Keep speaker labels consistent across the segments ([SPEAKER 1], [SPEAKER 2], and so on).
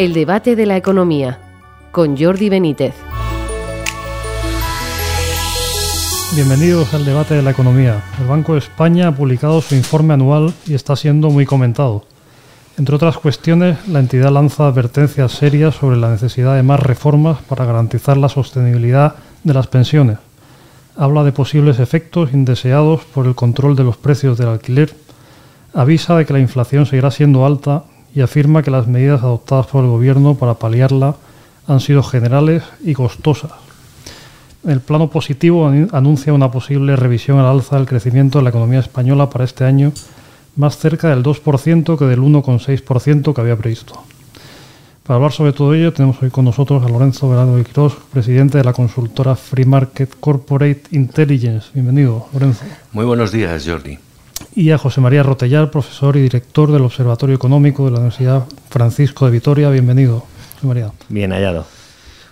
[SPEAKER 1] El debate de la economía con Jordi Benítez.
[SPEAKER 2] Bienvenidos al debate de la economía. El Banco de España ha publicado su informe anual y está siendo muy comentado. Entre otras cuestiones, la entidad lanza advertencias serias sobre la necesidad de más reformas para garantizar la sostenibilidad de las pensiones. Habla de posibles efectos indeseados por el control de los precios del alquiler. Avisa de que la inflación seguirá siendo alta y afirma que las medidas adoptadas por el Gobierno para paliarla han sido generales y costosas. El plano positivo anuncia una posible revisión al alza del crecimiento de la economía española para este año, más cerca del 2% que del 1,6% que había previsto. Para hablar sobre todo ello, tenemos hoy con nosotros a Lorenzo Verano de Quirós, presidente de la consultora Free Market Corporate Intelligence. Bienvenido, Lorenzo.
[SPEAKER 3] Muy buenos días, Jordi
[SPEAKER 2] y a José María Rotellar, profesor y director del Observatorio Económico de la Universidad Francisco de Vitoria. Bienvenido, José María.
[SPEAKER 4] Bien hallado.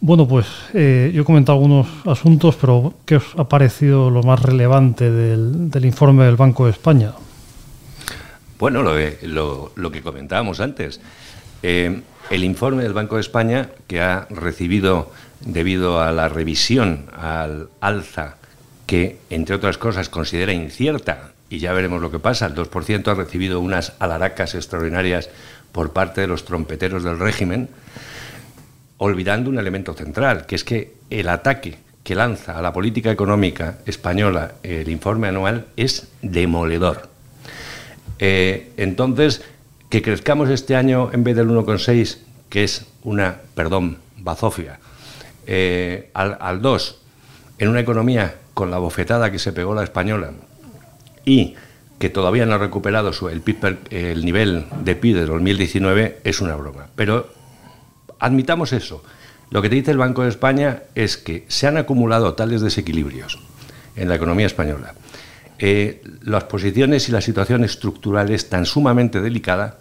[SPEAKER 2] Bueno, pues eh, yo he comentado algunos asuntos, pero ¿qué os ha parecido lo más relevante del, informe del Banco de España?
[SPEAKER 3] Bueno, lo, lo, que comentábamos antes. Eh, el informe del Banco de España, que ha recibido, debido a la revisión al alza, que, entre otras cosas, considera incierta y ya veremos lo que pasa. El 2% ha recibido unas alaracas extraordinarias por parte de los trompeteros del régimen, olvidando un elemento central, que es que el ataque que lanza a la política económica española el informe anual es demoledor. Eh, entonces, que crezcamos este año en vez del 1,6, que es una, perdón, bazofia, eh, al, al 2, en una economía con la bofetada que se pegó la española, y que todavía no ha recuperado el, el nivel de PIB de 2019 es una broma. Pero admitamos eso. Lo que te dice el Banco de España es que se han acumulado tales desequilibrios en la economía española. Eh, las posiciones y la situación estructural es tan sumamente delicada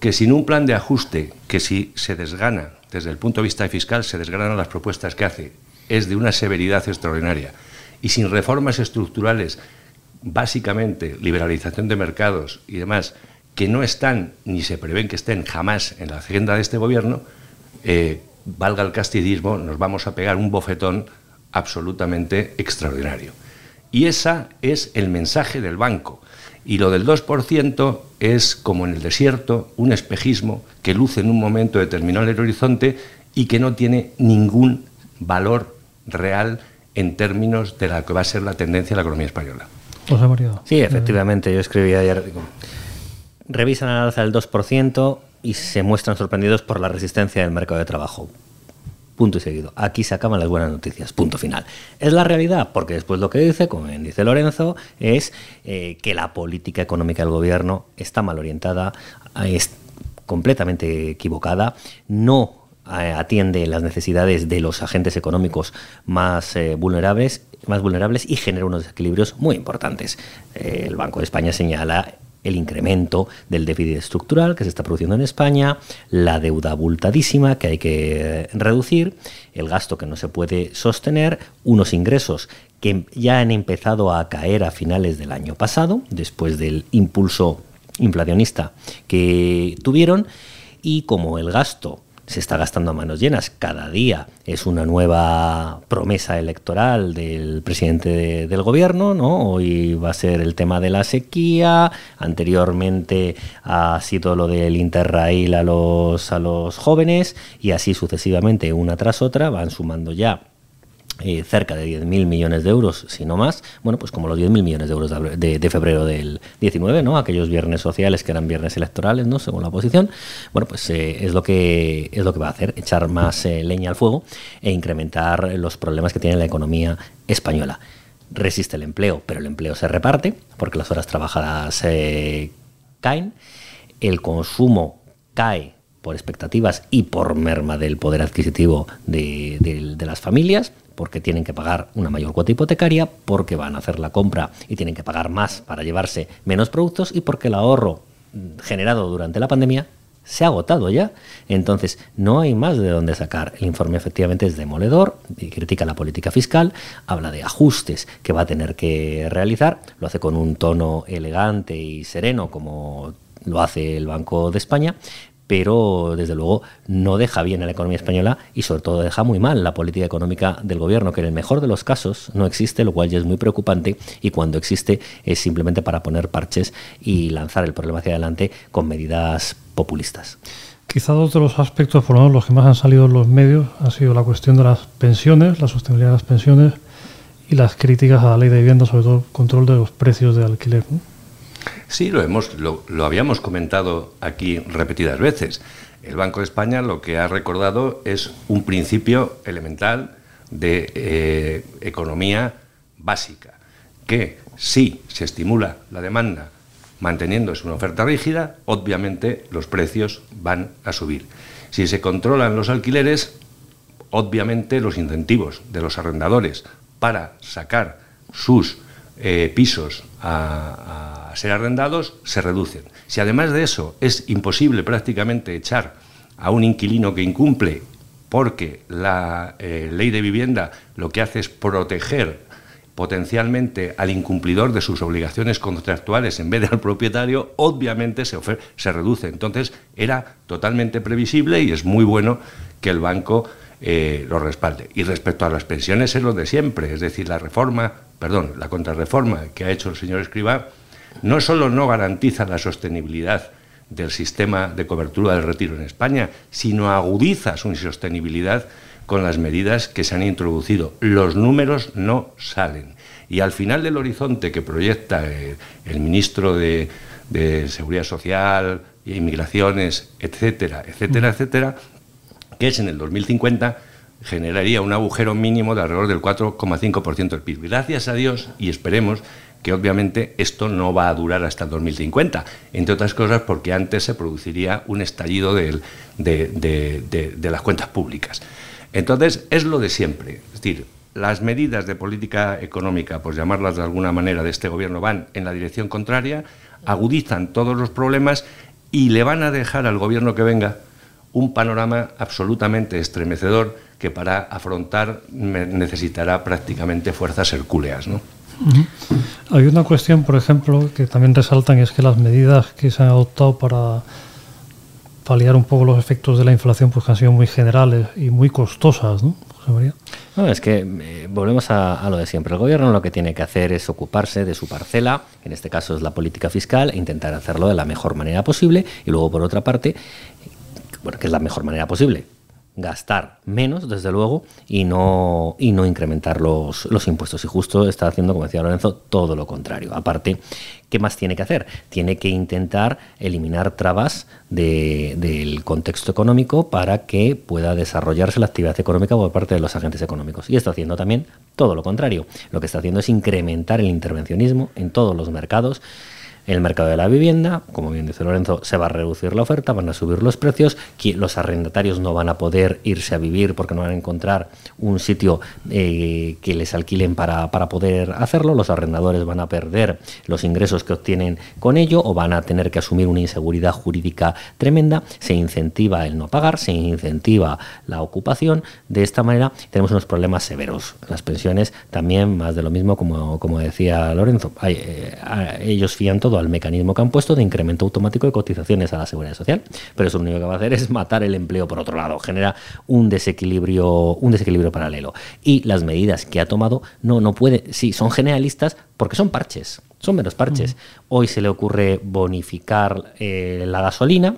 [SPEAKER 3] que sin un plan de ajuste que si se desgana desde el punto de vista fiscal, se desgranan las propuestas que hace, es de una severidad extraordinaria. Y sin reformas estructurales básicamente liberalización de mercados y demás, que no están ni se prevén que estén jamás en la agenda de este gobierno, eh, valga el castidismo, nos vamos a pegar un bofetón absolutamente extraordinario. Y ese es el mensaje del banco. Y lo del 2% es como en el desierto, un espejismo que luce en un momento determinado en el horizonte y que no tiene ningún valor real en términos de la que va a ser la tendencia de la economía española.
[SPEAKER 4] Sí, efectivamente, yo escribí ayer. Revisan al alza del 2% y se muestran sorprendidos por la resistencia del mercado de trabajo. Punto y seguido. Aquí se acaban las buenas noticias. Punto final. ¿Es la realidad? Porque después lo que dice, como bien dice Lorenzo, es eh, que la política económica del gobierno está mal orientada, es completamente equivocada, no eh, atiende las necesidades de los agentes económicos más eh, vulnerables más vulnerables y genera unos desequilibrios muy importantes. Eh, el Banco de España señala el incremento del déficit estructural que se está produciendo en España, la deuda abultadísima que hay que reducir, el gasto que no se puede sostener, unos ingresos que ya han empezado a caer a finales del año pasado, después del impulso inflacionista que tuvieron, y como el gasto se está gastando a manos llenas. Cada día es una nueva promesa electoral del presidente del gobierno, ¿no? Hoy va a ser el tema de la sequía, anteriormente ha sido lo del interrail a los, a los jóvenes y así sucesivamente, una tras otra, van sumando ya eh, cerca de 10.000 millones de euros, si no más, bueno, pues como los 10.000 millones de euros de, febrero del 19, ¿no? Aquellos viernes sociales que eran viernes electorales, ¿no? Según la oposición, bueno, pues eh, es, lo que, es lo que va a hacer, echar más eh, leña al fuego e incrementar los problemas que tiene la economía española. Resiste el empleo, pero el empleo se reparte porque las horas trabajadas caen, el consumo cae por expectativas y por merma del poder adquisitivo de, de, las familias, porque tienen que pagar una mayor cuota hipotecaria, porque van a hacer la compra y tienen que pagar más para llevarse menos productos y porque el ahorro generado durante la pandemia se ha agotado ya. Entonces, no hay más de dónde sacar. El informe efectivamente es demoledor y critica la política fiscal, habla de ajustes que va a tener que realizar, lo hace con un tono elegante y sereno como lo hace el Banco de España, pero desde luego no deja bien a la economía española y sobre todo deja muy mal la política económica del gobierno, que en el mejor de los casos no existe, lo cual ya es muy preocupante y cuando existe es simplemente para poner parches y lanzar el problema hacia adelante con medidas populistas.
[SPEAKER 2] Quizá dos de los aspectos, por lo menos los que más han salido en los medios, ha sido la cuestión de las pensiones, la sostenibilidad de las pensiones y las críticas a la ley de vivienda, sobre todo control de los precios de alquiler.
[SPEAKER 3] Sí, lo, hemos, lo, habíamos comentado aquí repetidas veces. El Banco de España lo que ha recordado es un principio elemental de eh, economía básica, que si se estimula la demanda manteniéndose una oferta rígida, obviamente los precios van a subir. Si se controlan los alquileres, obviamente los incentivos de los arrendadores para sacar sus eh, pisos a, ser arrendados se reducen. Si además de eso es imposible prácticamente echar a un inquilino que incumple porque la eh, ley de vivienda lo que hace es proteger potencialmente al incumplidor de sus obligaciones contractuales en vez de al propietario, obviamente se, se reduce. Entonces era totalmente previsible y es muy bueno que el banco eh, lo respalde. Y respecto a las pensiones es lo de siempre, es decir, la reforma, perdón, la contrarreforma que ha hecho el señor Escribá no solo no garantiza la sostenibilidad del sistema de cobertura del retiro en España, sino agudiza su insostenibilidad con las medidas que se han introducido. Los números no salen. Y al final del horizonte que proyecta eh, el, ministro de, Seguridad Social, Inmigraciones, etcétera, etcétera, etcétera, que es en el 2050, generaría un agujero mínimo de alrededor del 4,5% del PIB. Gracias a Dios y esperemos que obviamente esto no va a durar hasta el 2050, entre otras cosas porque antes se produciría un estallido de las cuentas públicas. Entonces, es lo de siempre. Es decir, las medidas de política económica, por llamarlas de alguna manera, de este gobierno van en la dirección contraria, agudizan todos los problemas y le van a dejar al gobierno que venga un panorama absolutamente estremecedor que para afrontar necesitará prácticamente fuerzas hercúleas. ¿no?
[SPEAKER 2] Hay una cuestión, por ejemplo, que también resaltan, es que las medidas que se han adoptado para paliar un poco los efectos de la inflación, pues que han sido muy generales y muy costosas, ¿no? José María.
[SPEAKER 4] No, es que eh, volvemos a, lo de siempre. El gobierno lo que tiene que hacer es ocuparse de su parcela, en este caso es la política fiscal, e intentar hacerlo de la mejor manera posible. Y luego, por otra parte, bueno, que es la mejor manera posible, gastar menos, desde luego, y no, y no incrementar los, los, impuestos. Y justo está haciendo, como decía Lorenzo, todo lo contrario. Aparte, ¿qué más tiene que hacer? Tiene que intentar eliminar trabas del contexto económico para que pueda desarrollarse la actividad económica por parte de los agentes económicos. Y está haciendo también todo lo contrario. Lo que está haciendo es incrementar el intervencionismo en todos los mercados el mercado de la vivienda, como bien dice Lorenzo, se va a reducir la oferta, van a subir los precios, los arrendatarios no van a poder irse a vivir porque no van a encontrar un sitio eh, que les alquilen para, para, poder hacerlo, los arrendadores van a perder los ingresos que obtienen con ello o van a tener que asumir una inseguridad jurídica tremenda, se incentiva el no pagar, se incentiva la ocupación, de esta manera tenemos unos problemas severos. Las pensiones también, más de lo mismo, como, como decía Lorenzo, eh, ellos fían todo al mecanismo que han puesto de incremento automático de cotizaciones a la seguridad social. Pero eso lo único que va a hacer es matar el empleo por otro lado, genera un desequilibrio, un desequilibrio paralelo. Y las medidas que ha tomado no, no puede, sí, son generalistas porque son parches, son menos parches. Hoy se le ocurre bonificar eh, la gasolina,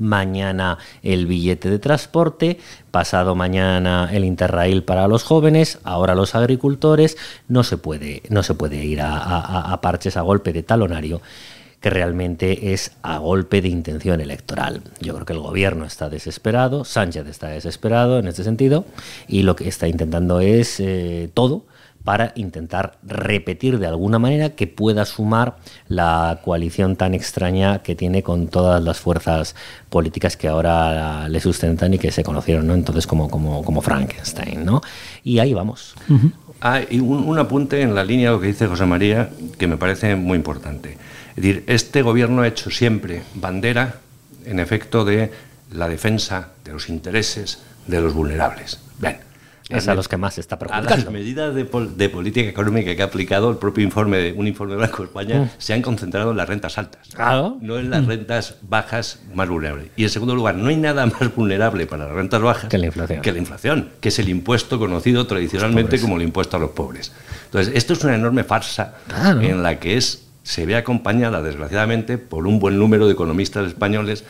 [SPEAKER 4] mañana el billete de transporte, pasado mañana el Interrail para los jóvenes, ahora los agricultores, no se puede, no se puede ir a, parches a golpe de talonario que realmente es a golpe de intención electoral. Yo creo que el gobierno está desesperado, Sánchez está desesperado en este sentido, y lo que está intentando es eh, todo para intentar repetir de alguna manera que pueda sumar la coalición tan extraña que tiene con todas las fuerzas políticas que ahora le sustentan y que se conocieron ¿no? entonces como, como, como Frankenstein. ¿no? Y ahí vamos.
[SPEAKER 3] Ah, y un, apunte en la línea de lo que dice José María que me parece muy importante. Es decir, este gobierno ha hecho siempre bandera, en efecto, de la defensa de los intereses de los vulnerables. Bien,
[SPEAKER 4] es a los que más se está
[SPEAKER 3] a
[SPEAKER 4] perjudicando.
[SPEAKER 3] las medidas de, pol- de política económica que ha aplicado el propio informe, de, un informe de Banco de España,
[SPEAKER 4] Mm.
[SPEAKER 3] se han concentrado en las rentas altas,
[SPEAKER 4] Claro.
[SPEAKER 3] no en las rentas bajas más vulnerables. Y en segundo lugar, no hay nada más vulnerable para las rentas bajas
[SPEAKER 4] Que la inflación.
[SPEAKER 3] que la inflación, que es el impuesto conocido tradicionalmente como el impuesto a los pobres. Entonces, esto es una enorme farsa
[SPEAKER 4] Claro.
[SPEAKER 3] en la que es se ve acompañada, desgraciadamente, por un buen número de economistas españoles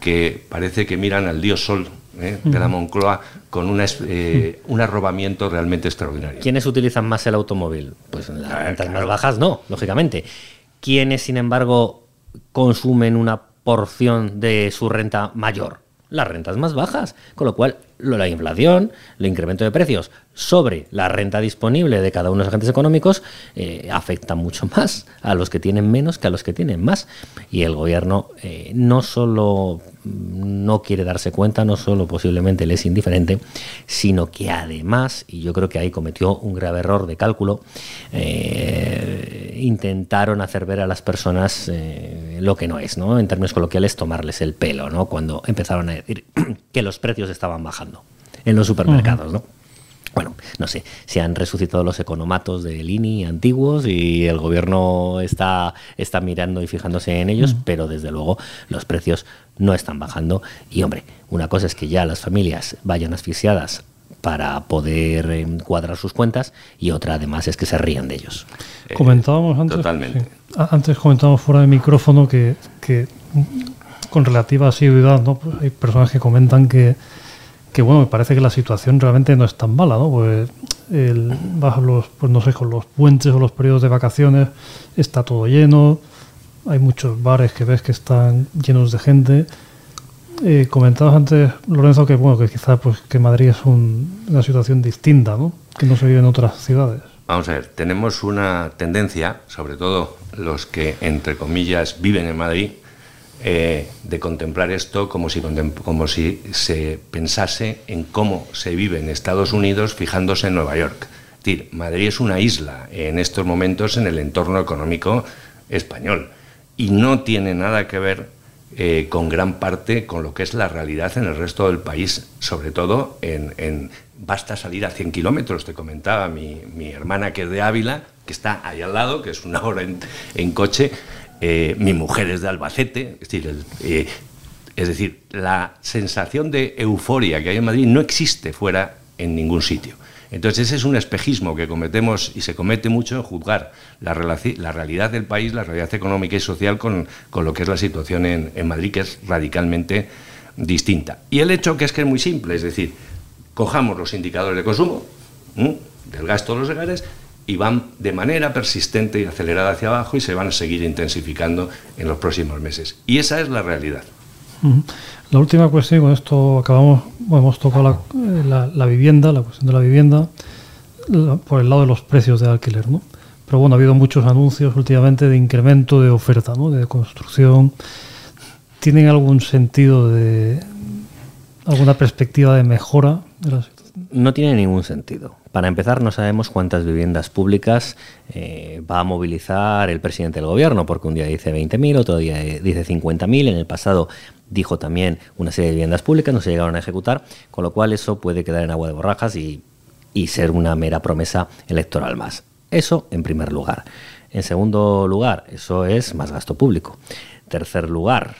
[SPEAKER 3] que parece que miran al dios sol ¿eh? de la Moncloa con una eh, un arrobamiento realmente extraordinario.
[SPEAKER 4] ¿Quiénes utilizan más el automóvil? Pues las rentas más bajas no, lógicamente. ¿Quiénes, sin embargo, consumen una porción de su renta mayor? Las rentas más bajas. Con lo cual, la inflación, el incremento de precios sobre la renta disponible de cada uno de los agentes económicos eh, afecta mucho más a los que tienen menos que a los que tienen más. Y el gobierno eh, no solo mm, no quiere darse cuenta, no solo posiblemente le es indiferente, sino que además, y yo creo que ahí cometió un grave error de cálculo, eh, intentaron hacer ver a las personas lo que no es, ¿no? En términos coloquiales, tomarles el pelo, ¿no? Cuando empezaron a decir que los precios estaban bajando en los supermercados, ¿no? Bueno, no sé, se han resucitado los economatos del INI antiguos y el gobierno está, está mirando y fijándose en ellos, pero desde luego los precios no están bajando. Y hombre, una cosa es que ya las familias vayan asfixiadas para poder eh, cuadrar sus cuentas y otra además es que se rían de ellos.
[SPEAKER 3] Eh,
[SPEAKER 2] Comentábamos antes.
[SPEAKER 3] Totalmente.
[SPEAKER 2] sí. Antes comentábamos fuera de micrófono que, que, con relativa asiduidad, ¿no? Pues hay personas que comentan que, que bueno, me parece que la situación realmente no es tan mala, ¿no? Pues el, a los, pues no sé, con los puentes o los periodos de vacaciones está todo lleno, hay muchos bares que ves que están llenos de gente. Eh, comentabas antes, Lorenzo, que bueno, que quizá pues que Madrid es un- una situación distinta, ¿no? Que no se vive en otras ciudades.
[SPEAKER 3] Vamos a ver, tenemos una tendencia, sobre todo los que, entre comillas, viven en Madrid, eh, de contemplar esto como si, como si se pensase en cómo se vive en Estados Unidos fijándose en Nueva York. Es decir, Madrid es una isla en estos momentos en el entorno económico español y no tiene nada que ver eh, con gran parte con lo que es la realidad en el resto del país, sobre todo en, basta salir a 100 kilómetros, te comentaba mi, mi hermana que es de Ávila, que está ahí al lado, que es una hora en coche, eh, mi mujer es de Albacete, es decir, el- eh, es decir, la sensación de euforia que hay en Madrid no existe fuera en ningún sitio. Entonces ese es un espejismo que cometemos y se comete mucho en juzgar la, la realidad del país, la realidad económica y social con, con lo que es la situación en, en Madrid, que es radicalmente distinta. Y el hecho que es que es muy simple, es decir, cojamos los indicadores de consumo del gasto de los hogares y van de manera persistente y acelerada hacia abajo y se van a seguir intensificando en los próximos meses. Y esa es la realidad.
[SPEAKER 2] La última cuestión, con esto acabamos, hemos tocado la, eh, la- la vivienda, la cuestión de la vivienda, la- por el lado de los precios de alquiler, ¿no? Pero bueno, ha habido muchos anuncios últimamente de incremento de oferta, ¿no? De construcción. ¿Tienen algún sentido de alguna perspectiva de mejora de la situación?
[SPEAKER 4] No tiene ningún sentido. Para empezar, no sabemos cuántas viviendas públicas eh, va a movilizar el presidente del gobierno, porque un día dice 20.000, otro día eh, dice 50.000. En el pasado dijo también una serie de viviendas públicas, no se llegaron a ejecutar, con lo cual eso puede quedar en agua de borrajas y, ser una mera promesa electoral más. Eso en primer lugar. En segundo lugar, eso es más gasto público. Tercer lugar,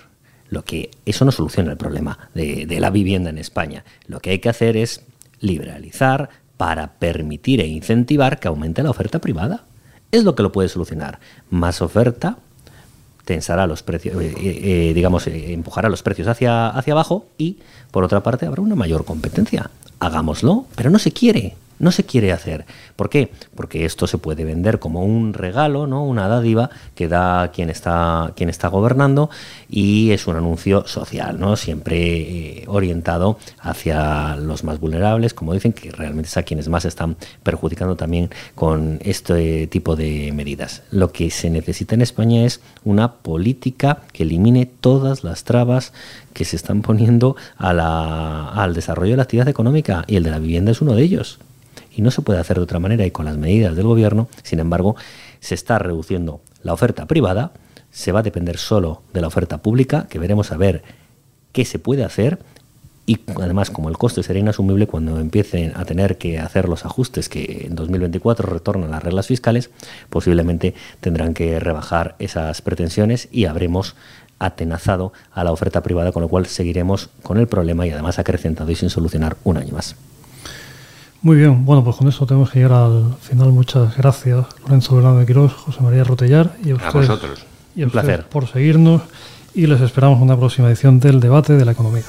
[SPEAKER 4] lo que eso no soluciona el problema de la vivienda en España. Lo que hay que hacer es liberalizar para permitir e incentivar que aumente la oferta privada. Es lo que lo puede solucionar. Más oferta tensará los precios, eh, eh, digamos, eh, empujará los precios hacia, hacia abajo y, por otra parte, habrá una mayor competencia. Hagámoslo, pero no se quiere. No se quiere hacer. ¿Por qué? Porque esto se puede vender como un regalo, ¿no? Una dádiva que da quien está, quien está gobernando y es un anuncio social, ¿no? Siempre eh, orientado hacia los más vulnerables, como dicen, que realmente es a quienes más están perjudicando también con este tipo de medidas. Lo que se necesita en España es una política que elimine todas las trabas que se están poniendo a la- al desarrollo de la actividad económica y el de la vivienda es uno de ellos y no se puede hacer de otra manera y con las medidas del gobierno, sin embargo, se está reduciendo la oferta privada, se va a depender solo de la oferta pública, que veremos a ver qué se puede hacer y además como el coste será inasumible cuando empiecen a tener que hacer los ajustes que en 2024 retornan las reglas fiscales, posiblemente tendrán que rebajar esas pretensiones y habremos atenazado a la oferta privada, con lo cual seguiremos con el problema y además acrecentado y sin solucionar un año más.
[SPEAKER 2] Muy bien, bueno, pues con eso tenemos que llegar al final. Muchas gracias, Lorenzo Bernardo de Quirós, José María Rotellar y a,
[SPEAKER 3] a vosotros.
[SPEAKER 2] Y a un placer por seguirnos y les esperamos en una próxima edición del debate de la economía.